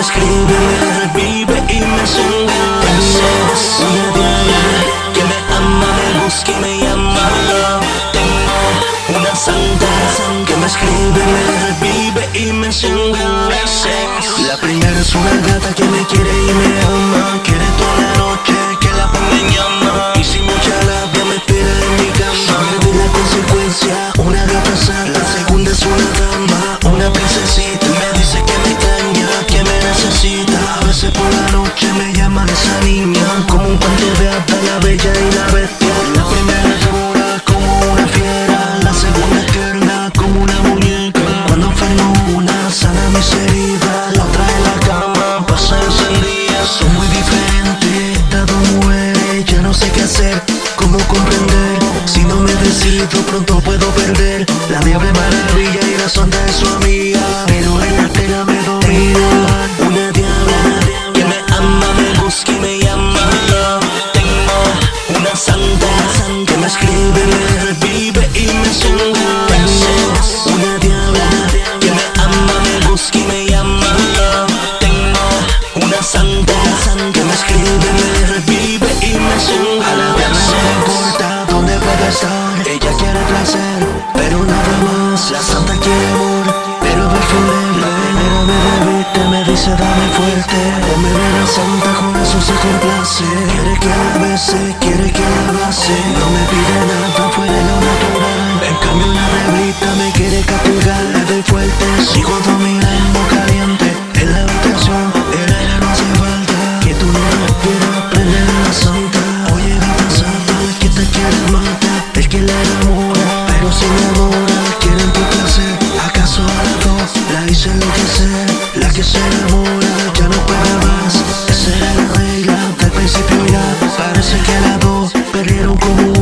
me escribe, me revive y me enloquece. Una diabla que me ama, me busca y me llama. Tengo una santa que me escribe, me revive y me enloquece. La primera es una gata que me quiere y me ama, quiere toda la noche que la ponga en decido, pronto puedo perder. La diabla maravilla y la sonda es su amiga. Pero en la me domina. Más. La santa quiere amor, pero forever. Pero me reviste, me dice dame fuerte. De la santa, con eso se. Quiere que la bese, quiere que la abrace. No me pide nada fuera de lo natural. En cambio la diablita me quiere castigar. Le doy fuerte, sigo dominando caliente. En la habitación, el aire no hace falta. Que tú no respiras, prende la santa. Oye, gata santa, que te quiere mata. El que la enamora, pero si me adora, quieren tu placer. ¿Acaso a las dos la hice enloquecer? La que se enamora ya no puede más. Esa era la regla principio ya. Parece que las dos perdieron como